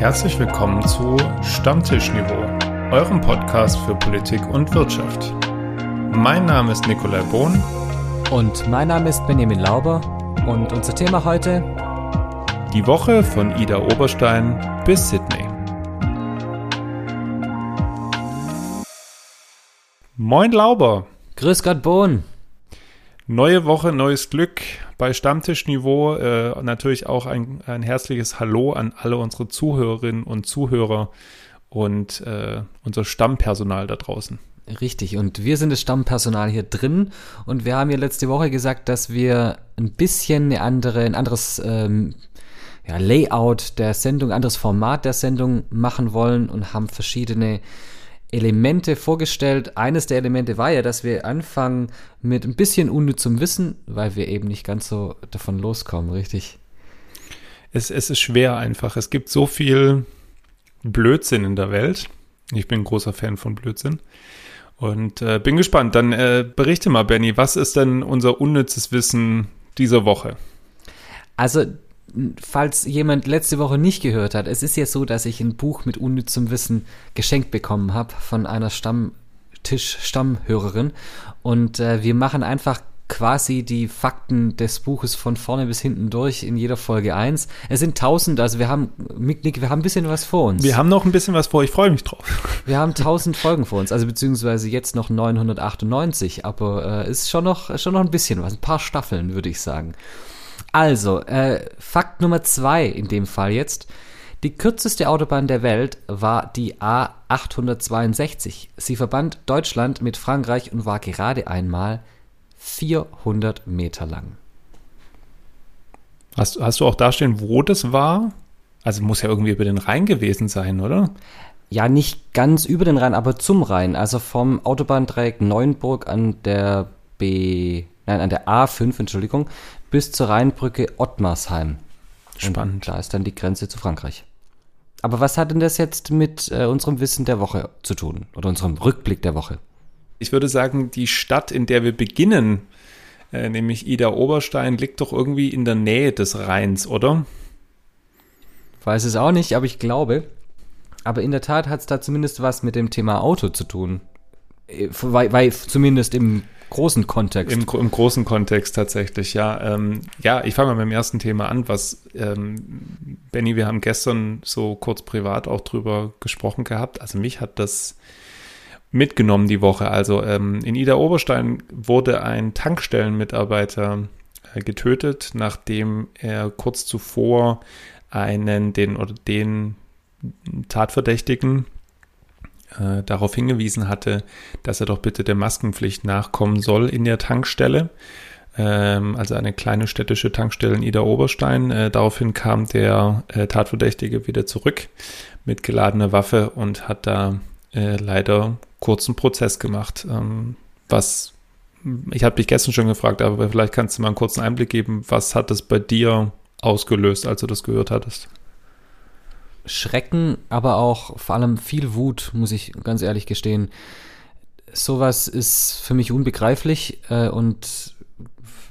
Herzlich willkommen zu Stammtischniveau, eurem Podcast für Politik und Wirtschaft. Mein Name ist Nikolai Bohn. Und mein Name ist Benjamin Lauber. Und unser Thema heute? Die Woche von Ida Oberstein bis Sydney. Moin Lauber. Grüß Gott Bohn. Neue Woche, neues Glück bei Stammtischniveau. Äh, natürlich auch ein, ein herzliches Hallo an alle unsere Zuhörerinnen und Zuhörer und äh, unser Stammpersonal da draußen. Richtig, und wir sind das Stammpersonal hier drin und wir haben ja letzte Woche gesagt, dass wir ein bisschen eine andere, ein anderes ähm, ja, Layout der Sendung, ein anderes Format der Sendung machen wollen und haben verschiedene Elemente vorgestellt. Eines der Elemente war ja, dass wir anfangen mit ein bisschen unnützem Wissen, weil wir eben nicht ganz so davon loskommen, richtig? Es, es ist schwer einfach. Es gibt so viel Blödsinn in der Welt. Ich bin ein großer Fan von Blödsinn. Und äh, bin gespannt. Dann äh, berichte mal, Benny, was ist denn unser unnützes Wissen dieser Woche? Also falls jemand letzte Woche nicht gehört hat, es ist ja so, dass ich ein Buch mit unnützem Wissen geschenkt bekommen habe von einer Stammtisch-Stammhörerin. Und äh, wir machen einfach quasi die Fakten des Buches von vorne bis hinten durch in jeder Folge 1. Es sind tausend, also wir haben, Nick, wir haben ein bisschen was vor uns. Wir haben noch ein bisschen was vor, ich freue mich drauf. Wir haben tausend Folgen vor uns, also beziehungsweise jetzt noch 998, aber äh, ist schon noch, schon noch ein bisschen was, ein paar Staffeln, würde ich sagen. Also, äh, Fakt Nummer zwei in dem Fall jetzt. Die kürzeste Autobahn der Welt war die A862. Sie verband Deutschland mit Frankreich und war gerade einmal 400 Meter lang. Hast, hast du auch dastehen, wo das war? Also muss ja irgendwie über den Rhein gewesen sein, oder? Ja, nicht ganz über den Rhein, aber zum Rhein. Also vom Autobahndreieck Neuenburg an der B, nein, an der A5, Entschuldigung, bis zur Rheinbrücke Ottmarsheim. Spannend. Und da ist dann die Grenze zu Frankreich. Aber was hat denn das jetzt mit äh, unserem Wissen der Woche zu tun? Oder unserem Rückblick der Woche? Ich würde sagen, die Stadt, in der wir beginnen, äh, nämlich Ida Oberstein, liegt doch irgendwie in der Nähe des Rheins, oder? Weiß es auch nicht, aber ich glaube. Aber in der Tat hat es da zumindest was mit dem Thema Auto zu tun. Äh, weil, weil zumindest im großen Kontext. Im, Im, großen Kontext tatsächlich, ja. Ähm, ja, ich fange mal mit dem ersten Thema an, was, ähm, Benny, wir haben gestern so kurz privat auch drüber gesprochen gehabt. Also mich hat das mitgenommen die Woche. Also ähm, in Ida Oberstein wurde ein Tankstellenmitarbeiter äh, getötet, nachdem er kurz zuvor einen, den oder den Tatverdächtigen äh, darauf hingewiesen hatte, dass er doch bitte der Maskenpflicht nachkommen soll in der Tankstelle. Ähm, also eine kleine städtische Tankstelle in Ida Oberstein. Äh, daraufhin kam der äh, Tatverdächtige wieder zurück mit geladener Waffe und hat da äh, leider kurzen Prozess gemacht. Ähm, was ich habe dich gestern schon gefragt, aber vielleicht kannst du mal einen kurzen Einblick geben. Was hat das bei dir ausgelöst, als du das gehört hattest? Schrecken, aber auch vor allem viel Wut, muss ich ganz ehrlich gestehen. Sowas ist für mich unbegreiflich äh, und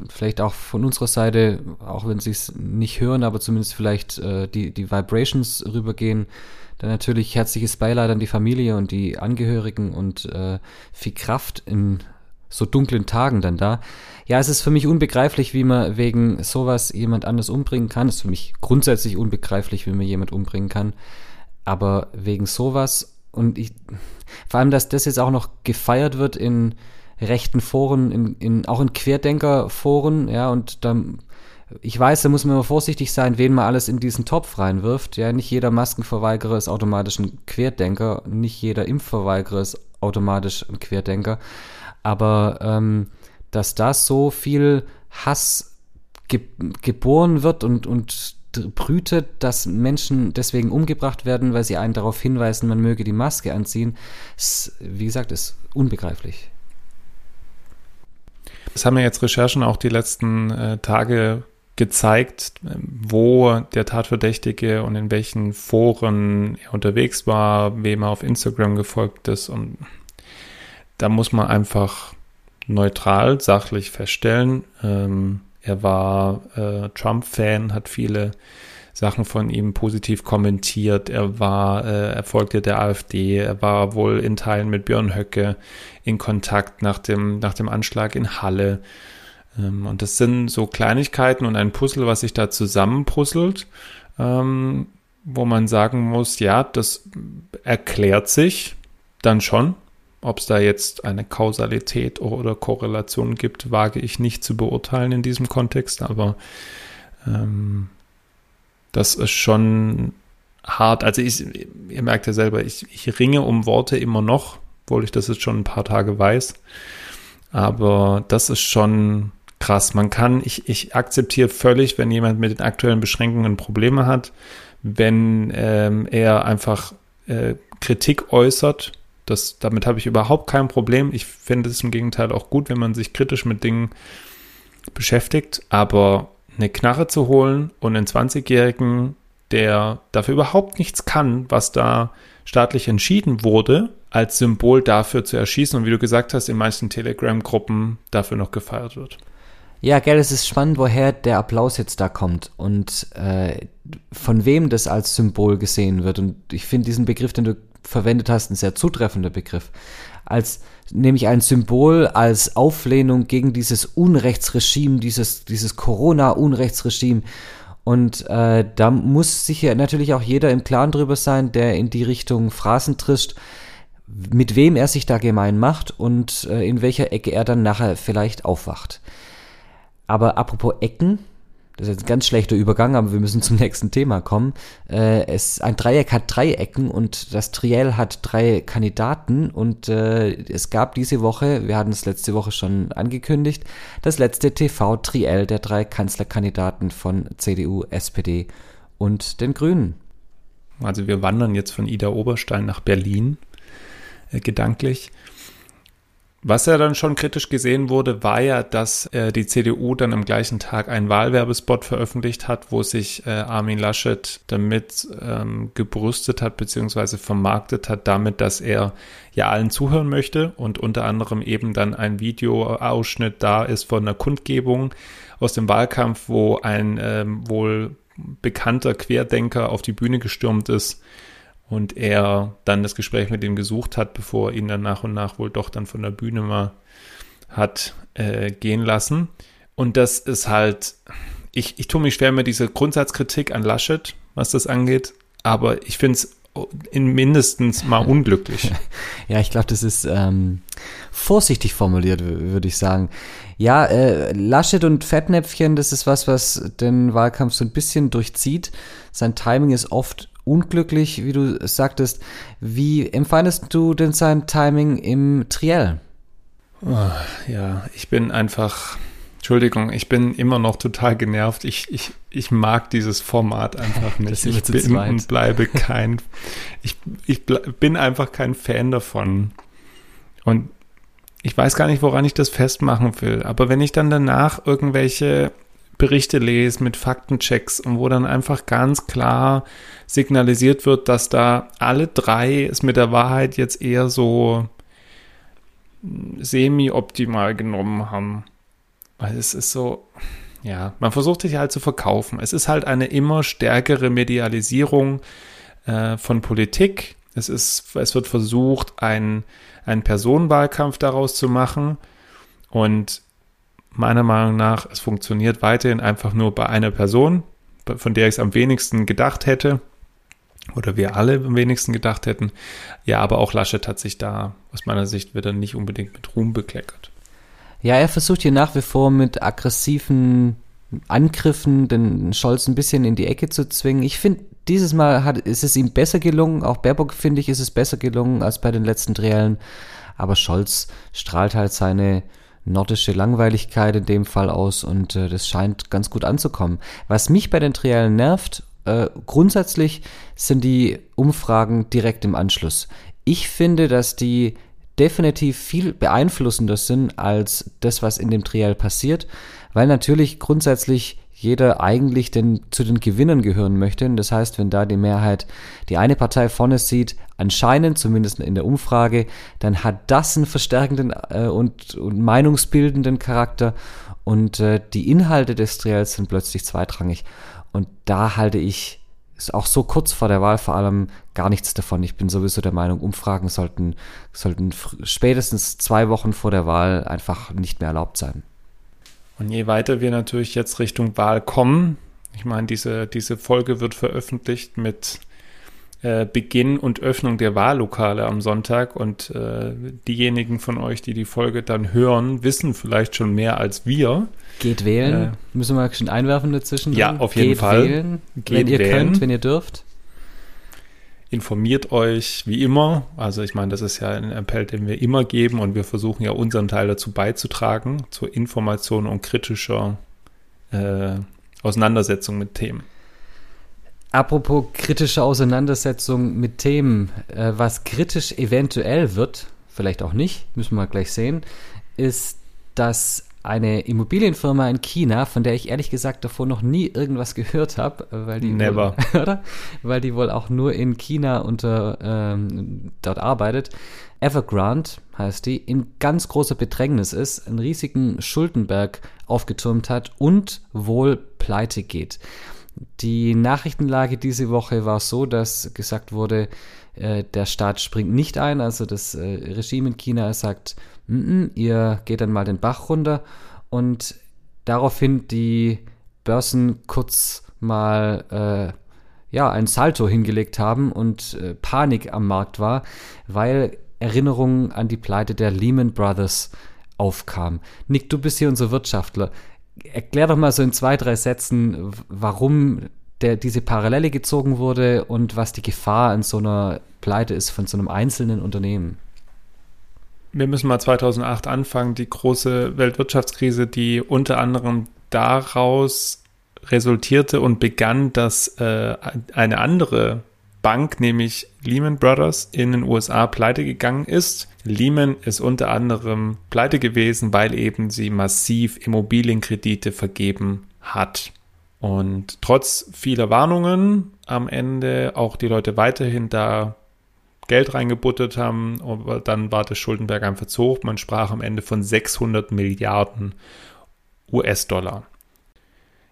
vielleicht auch von unserer Seite, auch wenn sie es nicht hören, aber zumindest vielleicht äh, die, die Vibrations rübergehen. Dann natürlich herzliches Beileid an die Familie und die Angehörigen und äh, viel Kraft in so dunklen Tagen dann da. Ja, es ist für mich unbegreiflich, wie man wegen sowas jemand anders umbringen kann. Es ist für mich grundsätzlich unbegreiflich, wie man jemand umbringen kann. Aber wegen sowas und ich, vor allem, dass das jetzt auch noch gefeiert wird in rechten Foren, in, in, auch in Querdenkerforen, ja, und dann, ich weiß, da muss man immer vorsichtig sein, wen man alles in diesen Topf reinwirft. Ja, nicht jeder Maskenverweigerer ist automatisch ein Querdenker, nicht jeder Impfverweigerer ist automatisch ein Querdenker. Aber ähm, dass da so viel Hass ge geboren wird und, und brütet, dass Menschen deswegen umgebracht werden, weil sie einen darauf hinweisen, man möge die Maske anziehen, ist, wie gesagt, ist unbegreiflich. Das haben ja jetzt Recherchen auch die letzten äh, Tage gezeigt, wo der Tatverdächtige und in welchen Foren er unterwegs war, wem er auf Instagram gefolgt ist und da muss man einfach neutral, sachlich feststellen. Ähm, er war äh, Trump-Fan, hat viele Sachen von ihm positiv kommentiert. Er war, äh, er folgte der AfD, er war wohl in Teilen mit Björn Höcke in Kontakt nach dem, nach dem Anschlag in Halle. Ähm, und das sind so Kleinigkeiten und ein Puzzle, was sich da zusammenpuzzelt, ähm, wo man sagen muss, ja, das erklärt sich dann schon. Ob es da jetzt eine Kausalität oder Korrelation gibt, wage ich nicht zu beurteilen in diesem Kontext, aber ähm, das ist schon hart. Also ich, ihr merkt ja selber, ich, ich ringe um Worte immer noch, obwohl ich das jetzt schon ein paar Tage weiß. Aber das ist schon krass. Man kann, ich, ich akzeptiere völlig, wenn jemand mit den aktuellen Beschränkungen Probleme hat, wenn ähm, er einfach äh, Kritik äußert das, damit habe ich überhaupt kein Problem. Ich finde es im Gegenteil auch gut, wenn man sich kritisch mit Dingen beschäftigt. Aber eine Knarre zu holen und einen 20-Jährigen, der dafür überhaupt nichts kann, was da staatlich entschieden wurde, als Symbol dafür zu erschießen und wie du gesagt hast, in manchen Telegram-Gruppen dafür noch gefeiert wird. Ja, gell, es ist spannend, woher der Applaus jetzt da kommt und äh, von wem das als Symbol gesehen wird. Und ich finde diesen Begriff, den du verwendet hast, ein sehr zutreffender Begriff. Als nämlich ein Symbol als Auflehnung gegen dieses Unrechtsregime, dieses, dieses Corona-Unrechtsregime. Und äh, da muss sich ja natürlich auch jeder im Klaren drüber sein, der in die Richtung Phrasen trischt, mit wem er sich da gemein macht und äh, in welcher Ecke er dann nachher vielleicht aufwacht. Aber apropos Ecken, das ist jetzt ein ganz schlechter Übergang, aber wir müssen zum nächsten Thema kommen. Äh, es, ein Dreieck hat drei Ecken und das Triell hat drei Kandidaten und äh, es gab diese Woche, wir hatten es letzte Woche schon angekündigt, das letzte TV-Triell der drei Kanzlerkandidaten von CDU, SPD und den Grünen. Also wir wandern jetzt von Ida Oberstein nach Berlin, äh, gedanklich. Was ja dann schon kritisch gesehen wurde, war ja, dass äh, die CDU dann am gleichen Tag einen Wahlwerbespot veröffentlicht hat, wo sich äh, Armin Laschet damit ähm, gebrüstet hat beziehungsweise vermarktet hat, damit, dass er ja allen zuhören möchte und unter anderem eben dann ein Videoausschnitt da ist von einer Kundgebung aus dem Wahlkampf, wo ein ähm, wohl bekannter Querdenker auf die Bühne gestürmt ist und er dann das Gespräch mit ihm gesucht hat, bevor er ihn dann nach und nach wohl doch dann von der Bühne mal hat äh, gehen lassen. Und das ist halt, ich, ich tue mich schwer mit dieser Grundsatzkritik an Laschet, was das angeht, aber ich finde es in mindestens mal unglücklich. Ja, ich glaube, das ist ähm, vorsichtig formuliert, würde ich sagen. Ja, äh, Laschet und Fettnäpfchen, das ist was, was den Wahlkampf so ein bisschen durchzieht. Sein Timing ist oft unglücklich, wie du sagtest. Wie empfandest du denn sein Timing im Triell? Oh, ja, ich bin einfach, Entschuldigung, ich bin immer noch total genervt. Ich, ich, ich mag dieses Format einfach nicht. ich bin und bleibe kein, ich, ich bin einfach kein Fan davon. Und ich weiß gar nicht, woran ich das festmachen will. Aber wenn ich dann danach irgendwelche Berichte lese mit Faktenchecks und wo dann einfach ganz klar signalisiert wird, dass da alle drei es mit der Wahrheit jetzt eher so semi-optimal genommen haben. Weil es ist so, ja, man versucht sich halt zu verkaufen. Es ist halt eine immer stärkere Medialisierung äh, von Politik. Es ist, es wird versucht, ein, einen Personenwahlkampf daraus zu machen. Und meiner Meinung nach, es funktioniert weiterhin einfach nur bei einer Person, von der ich es am wenigsten gedacht hätte. Oder wir alle am wenigsten gedacht hätten. Ja, aber auch Laschet hat sich da aus meiner Sicht wieder nicht unbedingt mit Ruhm bekleckert. Ja, er versucht hier nach wie vor mit aggressiven Angriffen den Scholz ein bisschen in die Ecke zu zwingen. Ich finde, dieses Mal hat, ist es ihm besser gelungen. Auch Baerbock, finde ich, ist es besser gelungen als bei den letzten Triellen. Aber Scholz strahlt halt seine nordische Langweiligkeit in dem Fall aus und äh, das scheint ganz gut anzukommen. Was mich bei den Triellen nervt, äh, grundsätzlich sind die Umfragen direkt im Anschluss. Ich finde, dass die definitiv viel beeinflussender sind als das, was in dem Triell passiert, weil natürlich grundsätzlich jeder eigentlich den, zu den Gewinnern gehören möchte. Das heißt, wenn da die Mehrheit die eine Partei vorne sieht, anscheinend, zumindest in der Umfrage, dann hat das einen verstärkenden äh, und, und, meinungsbildenden Charakter und äh, die Inhalte des Trials sind plötzlich zweitrangig. Und da halte ich auch so kurz vor der Wahl vor allem gar nichts davon. Ich bin sowieso der Meinung, Umfragen sollten, sollten spätestens zwei Wochen vor der Wahl einfach nicht mehr erlaubt sein. Und je weiter wir natürlich jetzt Richtung Wahl kommen, ich meine, diese, diese Folge wird veröffentlicht mit äh, Beginn und Öffnung der Wahllokale am Sonntag und äh, diejenigen von euch, die die Folge dann hören, wissen vielleicht schon mehr als wir. Geht wählen. Äh, Müssen wir schon einwerfen dazwischen? Ja, auf jeden Geht Fall. Wählen, Geht wenn ihr wählen. könnt, wenn ihr dürft. Informiert euch wie immer. Also ich meine, das ist ja ein Appell, den wir immer geben und wir versuchen ja unseren Teil dazu beizutragen, zur Information und kritischer äh, Auseinandersetzung mit Themen. Apropos kritische Auseinandersetzung mit Themen, äh, was kritisch eventuell wird, vielleicht auch nicht, müssen wir gleich sehen, ist, dass eine Immobilienfirma in China, von der ich ehrlich gesagt davor noch nie irgendwas gehört habe, äh, weil die Never. Wohl, oder? weil die wohl auch nur in China unter ähm, dort arbeitet. Evergrande heißt die, in ganz großer Bedrängnis ist, einen riesigen Schuldenberg aufgetürmt hat und wohl pleite geht. Die Nachrichtenlage diese Woche war so, dass gesagt wurde, äh, der Staat springt nicht ein, also das äh, Regime in China sagt, N -n, ihr geht dann mal den Bach runter. Und daraufhin die Börsen kurz mal äh, ja ein Salto hingelegt haben und äh, Panik am Markt war, weil Erinnerungen an die Pleite der Lehman Brothers aufkam. Nick, du bist hier unser Wirtschaftler erklär doch mal so in zwei, drei Sätzen, warum der, diese Parallele gezogen wurde und was die Gefahr an so einer Pleite ist von so einem einzelnen Unternehmen. Wir müssen mal 2008 anfangen, die große Weltwirtschaftskrise, die unter anderem daraus resultierte und begann, dass äh, eine andere Bank, nämlich Lehman Brothers in den USA pleite gegangen ist. Lehman ist unter anderem pleite gewesen, weil eben sie massiv Immobilienkredite vergeben hat. Und trotz vieler Warnungen am Ende auch die Leute weiterhin da Geld reingebuttert haben, aber dann war das Schuldenberg einfach zu hoch. Man sprach am Ende von 600 Milliarden US-Dollar.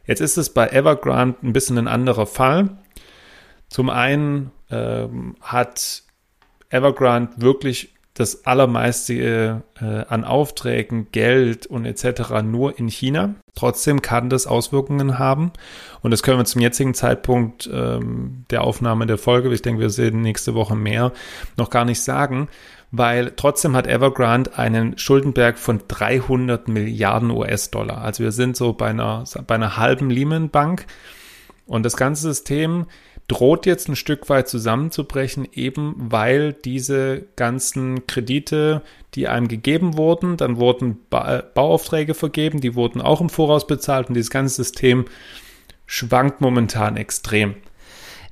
Jetzt ist es bei Evergrande ein bisschen ein anderer Fall. Zum einen ähm, hat Evergrande wirklich das allermeiste äh, an Aufträgen, Geld und etc. nur in China. Trotzdem kann das Auswirkungen haben. Und das können wir zum jetzigen Zeitpunkt ähm, der Aufnahme der Folge, ich denke, wir sehen nächste Woche mehr, noch gar nicht sagen, weil trotzdem hat Evergrande einen Schuldenberg von 300 Milliarden US-Dollar. Also wir sind so bei einer, bei einer halben Lehman Bank. Und das ganze System droht jetzt ein Stück weit zusammenzubrechen, eben weil diese ganzen Kredite, die einem gegeben wurden, dann wurden ba Bauaufträge vergeben, die wurden auch im Voraus bezahlt und dieses ganze System schwankt momentan extrem.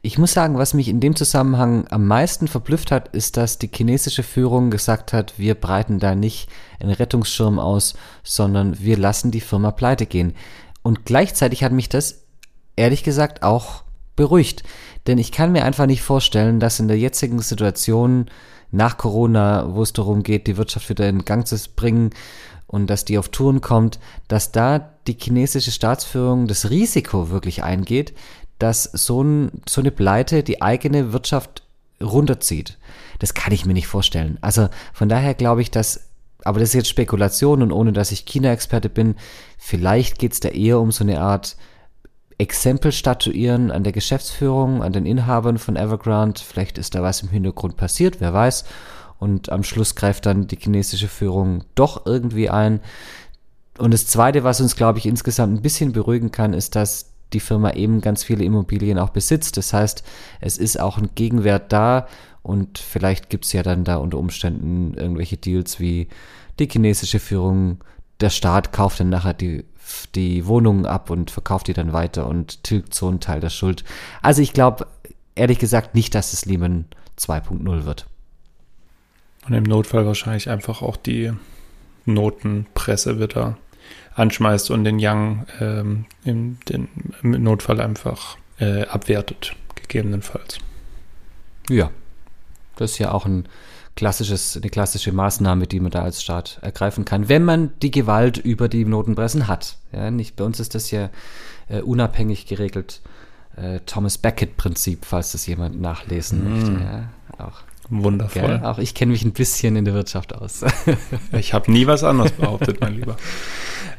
Ich muss sagen, was mich in dem Zusammenhang am meisten verblüfft hat, ist, dass die chinesische Führung gesagt hat, wir breiten da nicht einen Rettungsschirm aus, sondern wir lassen die Firma pleite gehen. Und gleichzeitig hat mich das ehrlich gesagt auch beruhigt. Denn ich kann mir einfach nicht vorstellen, dass in der jetzigen Situation nach Corona, wo es darum geht, die Wirtschaft wieder in Gang zu bringen und dass die auf Touren kommt, dass da die chinesische Staatsführung das Risiko wirklich eingeht, dass so, ein, so eine Pleite die eigene Wirtschaft runterzieht. Das kann ich mir nicht vorstellen. Also von daher glaube ich, dass, aber das ist jetzt Spekulation und ohne dass ich China-Experte bin, vielleicht geht es da eher um so eine Art Exempel statuieren an der Geschäftsführung, an den Inhabern von Evergrande. Vielleicht ist da was im Hintergrund passiert, wer weiß. Und am Schluss greift dann die chinesische Führung doch irgendwie ein. Und das Zweite, was uns, glaube ich, insgesamt ein bisschen beruhigen kann, ist, dass die Firma eben ganz viele Immobilien auch besitzt. Das heißt, es ist auch ein Gegenwert da und vielleicht gibt es ja dann da unter Umständen irgendwelche Deals wie die chinesische Führung, der Staat kauft dann nachher die die Wohnungen ab und verkauft die dann weiter und tilgt so einen Teil der Schuld. Also ich glaube, ehrlich gesagt, nicht, dass es Lehman 2.0 wird. Und im Notfall wahrscheinlich einfach auch die Notenpresse wieder anschmeißt und den Young ähm, im, den, im Notfall einfach äh, abwertet, gegebenenfalls. Ja, das ist ja auch ein klassisches, eine klassische Maßnahme, die man da als Staat ergreifen kann, wenn man die Gewalt über die Notenpressen hat. Ja, nicht, bei uns ist das ja äh, unabhängig geregelt. Äh, Thomas Beckett-Prinzip, falls das jemand nachlesen mm. möchte. Ja, auch. Wundervoll. Gell? Auch ich kenne mich ein bisschen in der Wirtschaft aus. ich habe nie was anderes behauptet, mein Lieber.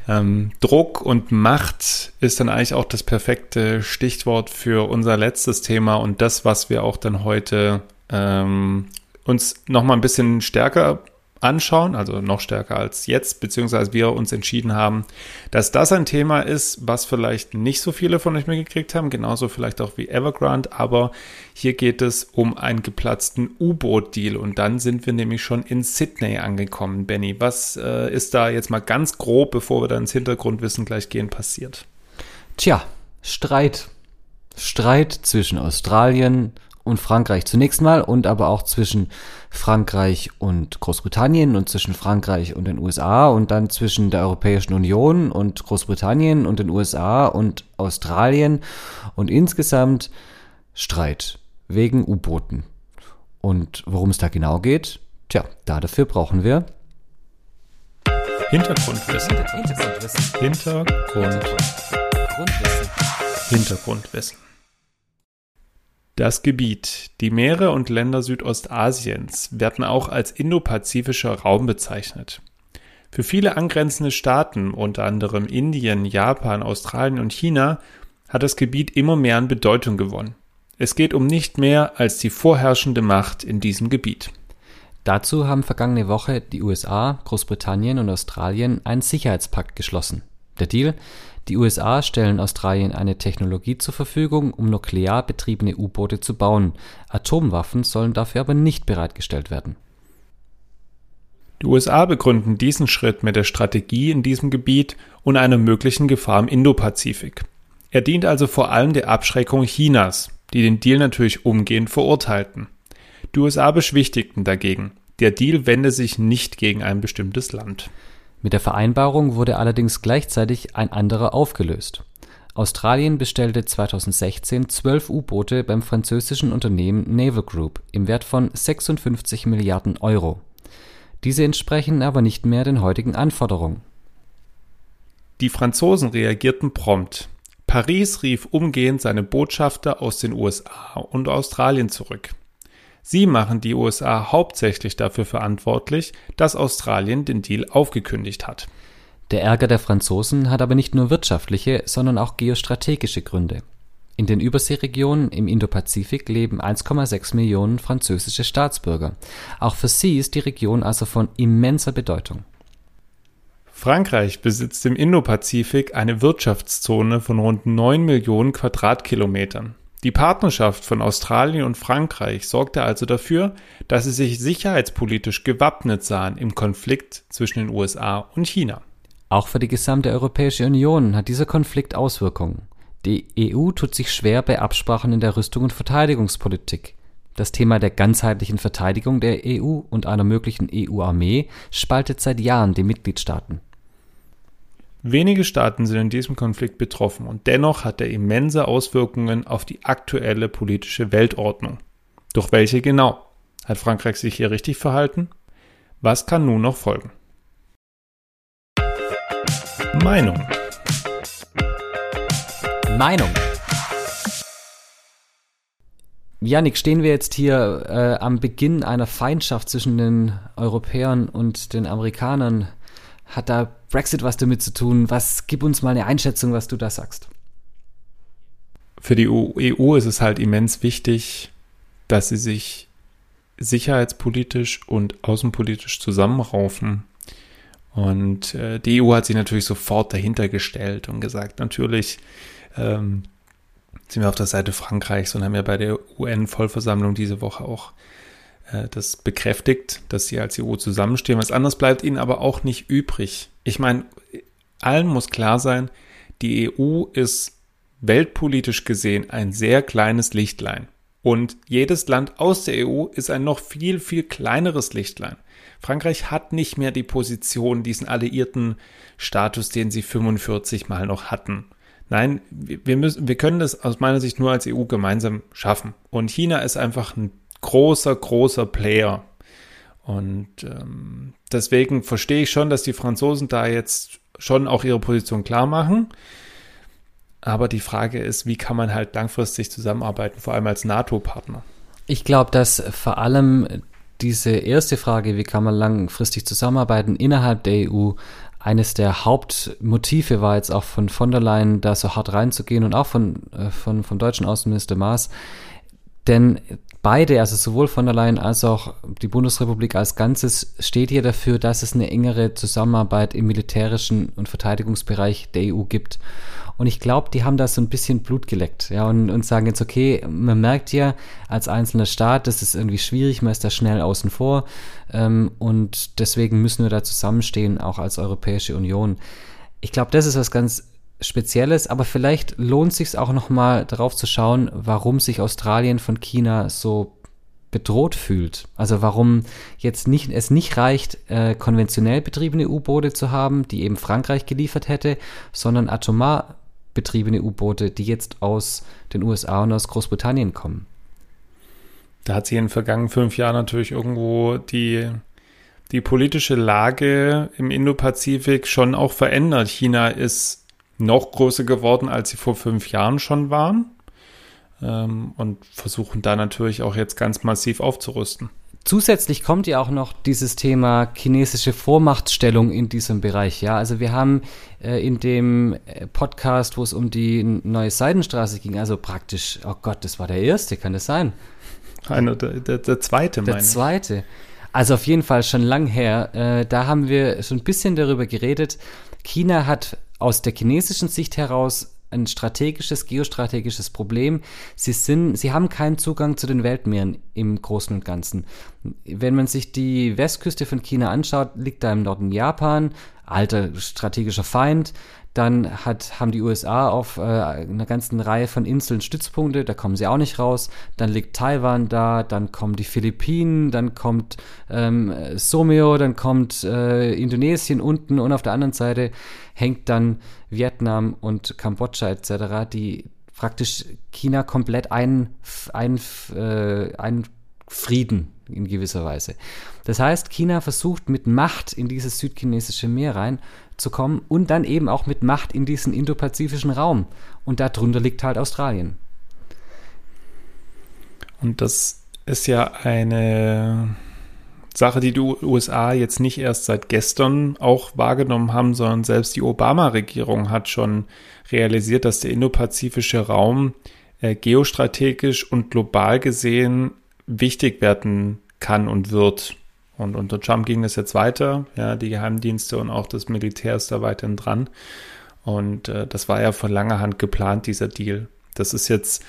Ähm, Druck und Macht ist dann eigentlich auch das perfekte Stichwort für unser letztes Thema und das, was wir auch dann heute ähm, uns nochmal ein bisschen stärker anschauen, also noch stärker als jetzt, beziehungsweise wir uns entschieden haben, dass das ein Thema ist, was vielleicht nicht so viele von euch mitgekriegt haben, genauso vielleicht auch wie Evergrande, aber hier geht es um einen geplatzten U-Boot-Deal und dann sind wir nämlich schon in Sydney angekommen. Benny, was äh, ist da jetzt mal ganz grob, bevor wir dann ins Hintergrundwissen gleich gehen, passiert? Tja, Streit. Streit zwischen Australien und Frankreich zunächst mal und aber auch zwischen Frankreich und Großbritannien und zwischen Frankreich und den USA und dann zwischen der Europäischen Union und Großbritannien und den USA und Australien und insgesamt Streit wegen U-Booten. Und worum es da genau geht, tja, da dafür brauchen wir Hintergrundwissen. Hintergrundwissen. Hintergrundwissen. Hintergrundwissen. Das Gebiet, die Meere und Länder Südostasiens werden auch als indopazifischer Raum bezeichnet. Für viele angrenzende Staaten, unter anderem Indien, Japan, Australien und China, hat das Gebiet immer mehr an Bedeutung gewonnen. Es geht um nicht mehr als die vorherrschende Macht in diesem Gebiet. Dazu haben vergangene Woche die USA, Großbritannien und Australien einen Sicherheitspakt geschlossen. Der Deal die USA stellen Australien eine Technologie zur Verfügung, um nuklear betriebene U-Boote zu bauen, Atomwaffen sollen dafür aber nicht bereitgestellt werden. Die USA begründen diesen Schritt mit der Strategie in diesem Gebiet und einer möglichen Gefahr im Indopazifik. Er dient also vor allem der Abschreckung Chinas, die den Deal natürlich umgehend verurteilten. Die USA beschwichtigten dagegen, der Deal wende sich nicht gegen ein bestimmtes Land. Mit der Vereinbarung wurde allerdings gleichzeitig ein anderer aufgelöst. Australien bestellte 2016 zwölf U-Boote beim französischen Unternehmen Naval Group im Wert von 56 Milliarden Euro. Diese entsprechen aber nicht mehr den heutigen Anforderungen. Die Franzosen reagierten prompt. Paris rief umgehend seine Botschafter aus den USA und Australien zurück. Sie machen die USA hauptsächlich dafür verantwortlich, dass Australien den Deal aufgekündigt hat. Der Ärger der Franzosen hat aber nicht nur wirtschaftliche, sondern auch geostrategische Gründe. In den Überseeregionen im Indopazifik leben 1,6 Millionen französische Staatsbürger. Auch für sie ist die Region also von immenser Bedeutung. Frankreich besitzt im Indopazifik eine Wirtschaftszone von rund 9 Millionen Quadratkilometern. Die Partnerschaft von Australien und Frankreich sorgte also dafür, dass sie sich sicherheitspolitisch gewappnet sahen im Konflikt zwischen den USA und China. Auch für die gesamte Europäische Union hat dieser Konflikt Auswirkungen. Die EU tut sich schwer bei Absprachen in der Rüstung und Verteidigungspolitik. Das Thema der ganzheitlichen Verteidigung der EU und einer möglichen EU-Armee spaltet seit Jahren die Mitgliedstaaten. Wenige Staaten sind in diesem Konflikt betroffen und dennoch hat er immense Auswirkungen auf die aktuelle politische Weltordnung. Doch welche genau? Hat Frankreich sich hier richtig verhalten? Was kann nun noch folgen? Meinung. Meinung. Janik, stehen wir jetzt hier äh, am Beginn einer Feindschaft zwischen den Europäern und den Amerikanern? Hat da Brexit was damit zu tun? Was gib uns mal eine Einschätzung, was du da sagst. Für die EU ist es halt immens wichtig, dass sie sich sicherheitspolitisch und außenpolitisch zusammenraufen. Und äh, die EU hat sich natürlich sofort dahinter gestellt und gesagt, natürlich ähm, sind wir auf der Seite Frankreichs und haben ja bei der UN-Vollversammlung diese Woche auch das bekräftigt, dass sie als EU zusammenstehen. Was anderes bleibt ihnen aber auch nicht übrig. Ich meine, allen muss klar sein, die EU ist weltpolitisch gesehen ein sehr kleines Lichtlein. Und jedes Land aus der EU ist ein noch viel, viel kleineres Lichtlein. Frankreich hat nicht mehr die Position, diesen alliierten Status, den sie 45 mal noch hatten. Nein, wir müssen, wir können das aus meiner Sicht nur als EU gemeinsam schaffen. Und China ist einfach ein großer, großer Player. Und ähm, deswegen verstehe ich schon, dass die Franzosen da jetzt schon auch ihre Position klar machen. Aber die Frage ist, wie kann man halt langfristig zusammenarbeiten, vor allem als NATO-Partner? Ich glaube, dass vor allem diese erste Frage, wie kann man langfristig zusammenarbeiten innerhalb der EU, eines der Hauptmotive war jetzt auch von von der Leyen, da so hart reinzugehen und auch von, äh, von vom deutschen Außenminister Maas. Denn beide, also sowohl von der Leyen als auch die Bundesrepublik als Ganzes, steht hier dafür, dass es eine engere Zusammenarbeit im militärischen und Verteidigungsbereich der EU gibt. Und ich glaube, die haben da so ein bisschen Blut geleckt, ja, und, und sagen jetzt, okay, man merkt ja als einzelner Staat, das ist irgendwie schwierig, man ist da schnell außen vor, ähm, und deswegen müssen wir da zusammenstehen, auch als Europäische Union. Ich glaube, das ist was ganz Spezielles, aber vielleicht lohnt sich auch noch mal darauf zu schauen, warum sich Australien von China so bedroht fühlt. Also warum jetzt nicht, es nicht reicht, äh, konventionell betriebene U-Boote zu haben, die eben Frankreich geliefert hätte, sondern atomar betriebene U-Boote, die jetzt aus den USA und aus Großbritannien kommen. Da hat sich in den vergangenen fünf Jahren natürlich irgendwo die, die politische Lage im Indopazifik schon auch verändert. China ist noch größer geworden, als sie vor fünf Jahren schon waren ähm, und versuchen da natürlich auch jetzt ganz massiv aufzurüsten. Zusätzlich kommt ja auch noch dieses Thema chinesische Vormachtstellung in diesem Bereich. Ja, also wir haben äh, in dem äh, Podcast, wo es um die neue Seidenstraße ging, also praktisch, oh Gott, das war der erste, kann das sein? Einer, der, der, der zweite, meine Der zweite. Also auf jeden Fall schon lang her. Äh, da haben wir schon ein bisschen darüber geredet. China hat aus der chinesischen Sicht heraus ein strategisches, geostrategisches Problem. Sie sind, sie haben keinen Zugang zu den Weltmeeren im Großen und Ganzen. Wenn man sich die Westküste von China anschaut, liegt da im Norden Japan, alter strategischer Feind. Dann hat, haben die USA auf äh, einer ganzen Reihe von Inseln Stützpunkte, da kommen sie auch nicht raus. Dann liegt Taiwan da, dann kommen die Philippinen, dann kommt ähm, Someo, dann kommt äh, Indonesien unten und auf der anderen Seite hängt dann Vietnam und Kambodscha etc., die praktisch China komplett ein, ein, äh, ein Frieden in gewisser Weise. Das heißt, China versucht mit Macht in dieses südchinesische Meer reinzukommen und dann eben auch mit Macht in diesen indopazifischen Raum. Und darunter liegt halt Australien. Und das ist ja eine Sache, die die USA jetzt nicht erst seit gestern auch wahrgenommen haben, sondern selbst die Obama-Regierung hat schon realisiert, dass der indopazifische Raum äh, geostrategisch und global gesehen wichtig werden kann und wird. Und unter Trump ging das jetzt weiter. Ja, die Geheimdienste und auch das Militär ist da weiterhin dran. Und äh, das war ja von langer Hand geplant, dieser Deal. Das ist jetzt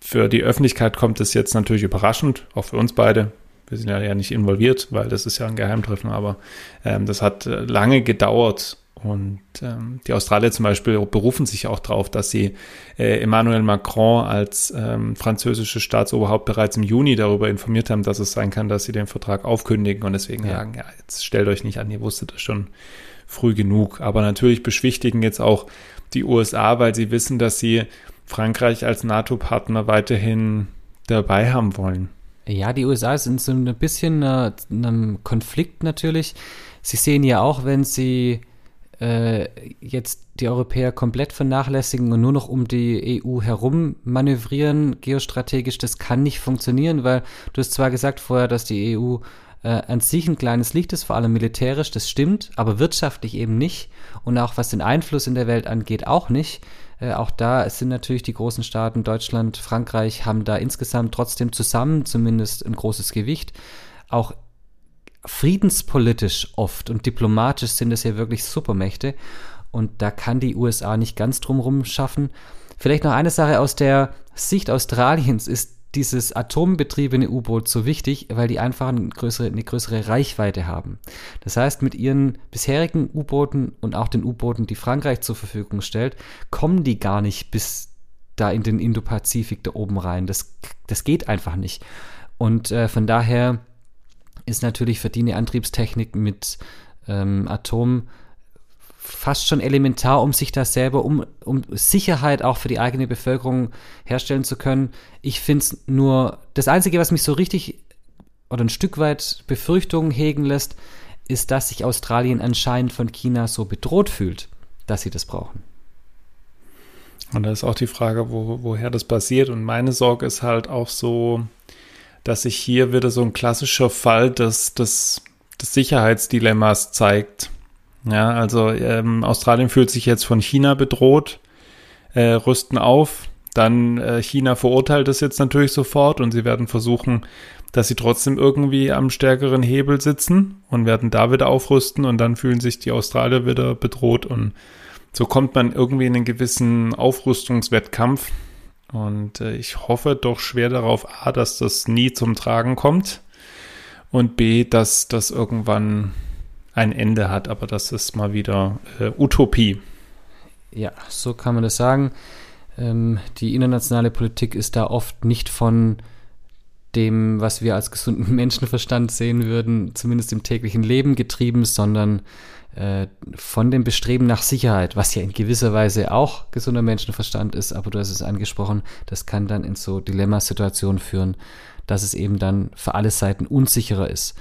für die Öffentlichkeit kommt es jetzt natürlich überraschend, auch für uns beide. Wir sind ja, ja nicht involviert, weil das ist ja ein Geheimtreffen, aber ähm, das hat äh, lange gedauert, und ähm, die Australier zum Beispiel berufen sich auch darauf, dass sie äh, Emmanuel Macron als ähm, französische Staatsoberhaupt bereits im Juni darüber informiert haben, dass es sein kann, dass sie den Vertrag aufkündigen und deswegen ja. sagen, ja, jetzt stellt euch nicht an, ihr wusstet das schon früh genug. Aber natürlich beschwichtigen jetzt auch die USA, weil sie wissen, dass sie Frankreich als NATO-Partner weiterhin dabei haben wollen. Ja, die USA sind so ein bisschen äh, einem Konflikt natürlich. Sie sehen ja auch, wenn sie äh, jetzt die Europäer komplett vernachlässigen und nur noch um die EU herum manövrieren, geostrategisch, das kann nicht funktionieren, weil du hast zwar gesagt vorher, dass die EU äh, an sich ein kleines Licht ist, vor allem militärisch, das stimmt, aber wirtschaftlich eben nicht und auch was den Einfluss in der Welt angeht, auch nicht. Äh, auch da sind natürlich die großen Staaten, Deutschland, Frankreich, haben da insgesamt trotzdem zusammen zumindest ein großes Gewicht. Auch friedenspolitisch oft und diplomatisch sind es ja wirklich Supermächte. Und da kann die USA nicht ganz drumherum schaffen. Vielleicht noch eine Sache aus der Sicht Australiens ist dieses atombetriebene U-Boot so wichtig, weil die einfach eine größere, eine größere Reichweite haben. Das heißt, mit ihren bisherigen U-Booten und auch den U-Booten, die Frankreich zur Verfügung stellt, kommen die gar nicht bis da in den Indopazifik da oben rein. Das, das geht einfach nicht. Und äh, von daher ist natürlich für die eine Antriebstechnik mit ähm, Atom fast schon elementar, um sich das selber, um, um Sicherheit auch für die eigene Bevölkerung herstellen zu können. Ich finde es nur, das Einzige, was mich so richtig oder ein Stück weit Befürchtungen hegen lässt, ist, dass sich Australien anscheinend von China so bedroht fühlt, dass sie das brauchen. Und da ist auch die Frage, wo, woher das passiert. Und meine Sorge ist halt auch so, dass sich hier wieder so ein klassischer Fall des, des, des Sicherheitsdilemmas zeigt. Ja, also ähm, Australien fühlt sich jetzt von China bedroht, äh, rüsten auf. Dann äh, China verurteilt es jetzt natürlich sofort und sie werden versuchen, dass sie trotzdem irgendwie am stärkeren Hebel sitzen und werden da wieder aufrüsten und dann fühlen sich die Australier wieder bedroht und so kommt man irgendwie in einen gewissen Aufrüstungswettkampf. Und äh, ich hoffe doch schwer darauf, A, dass das nie zum Tragen kommt und B, dass das irgendwann ein Ende hat, aber das ist mal wieder äh, Utopie. Ja, so kann man das sagen. Ähm, die internationale Politik ist da oft nicht von dem, was wir als gesunden Menschenverstand sehen würden, zumindest im täglichen Leben getrieben, sondern von dem Bestreben nach Sicherheit, was ja in gewisser Weise auch gesunder Menschenverstand ist, aber du hast es angesprochen, das kann dann in so Dilemmasituationen führen, dass es eben dann für alle Seiten unsicherer ist.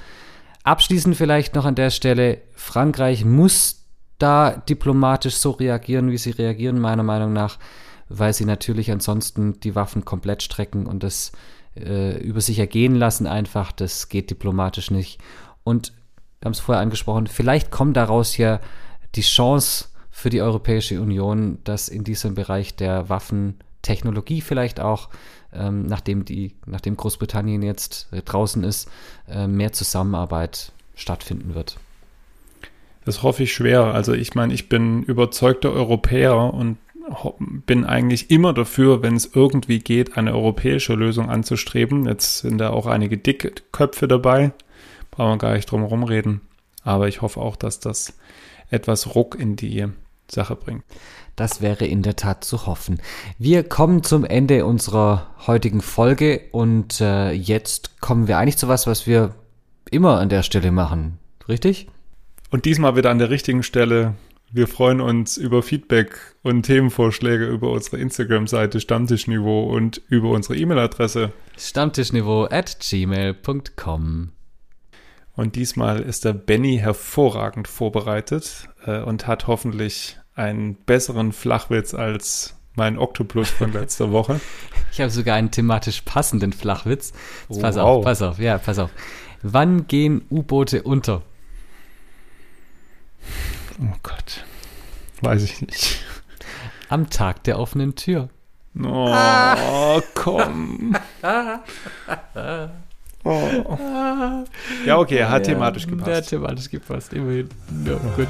Abschließend vielleicht noch an der Stelle, Frankreich muss da diplomatisch so reagieren, wie sie reagieren, meiner Meinung nach, weil sie natürlich ansonsten die Waffen komplett strecken und das äh, über sich ergehen lassen einfach, das geht diplomatisch nicht. Und wir haben es vorher angesprochen, vielleicht kommt daraus ja die Chance für die Europäische Union, dass in diesem Bereich der Waffentechnologie vielleicht auch, ähm, nachdem, die, nachdem Großbritannien jetzt äh, draußen ist, äh, mehr Zusammenarbeit stattfinden wird. Das hoffe ich schwer. Also ich meine, ich bin überzeugter Europäer und bin eigentlich immer dafür, wenn es irgendwie geht, eine europäische Lösung anzustreben. Jetzt sind da auch einige dicke Köpfe dabei, brauchen wir gar nicht drum herum reden. Aber ich hoffe auch, dass das etwas Ruck in die Sache bringt. Das wäre in der Tat zu hoffen. Wir kommen zum Ende unserer heutigen Folge und äh, jetzt kommen wir eigentlich zu was, was wir immer an der Stelle machen. Richtig? Und diesmal wieder an der richtigen Stelle. Wir freuen uns über Feedback und Themenvorschläge über unsere Instagram-Seite Stammtischniveau und über unsere E-Mail-Adresse Stammtischniveau at gmail.com. Und diesmal ist der Benny hervorragend vorbereitet äh, und hat hoffentlich einen besseren Flachwitz als mein Oktopus von letzter Woche. Ich habe sogar einen thematisch passenden Flachwitz. Jetzt pass wow. auf, pass auf, ja, pass auf. Wann gehen U-Boote unter? Oh Gott. Weiß ich nicht. Am Tag der offenen Tür. Oh, ah. komm. Oh. Ja, okay, er hat ja, thematisch gepasst. Er hat thematisch gepasst, immerhin. Ja, gut.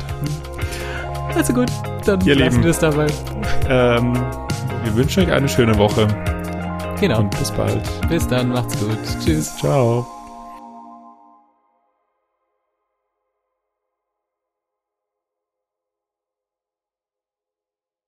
Also gut, dann Ihr lassen wir es dabei. Ähm, wir wünschen euch eine schöne Woche. Genau. Und bis bald. Bis dann, macht's gut. Tschüss. Ciao.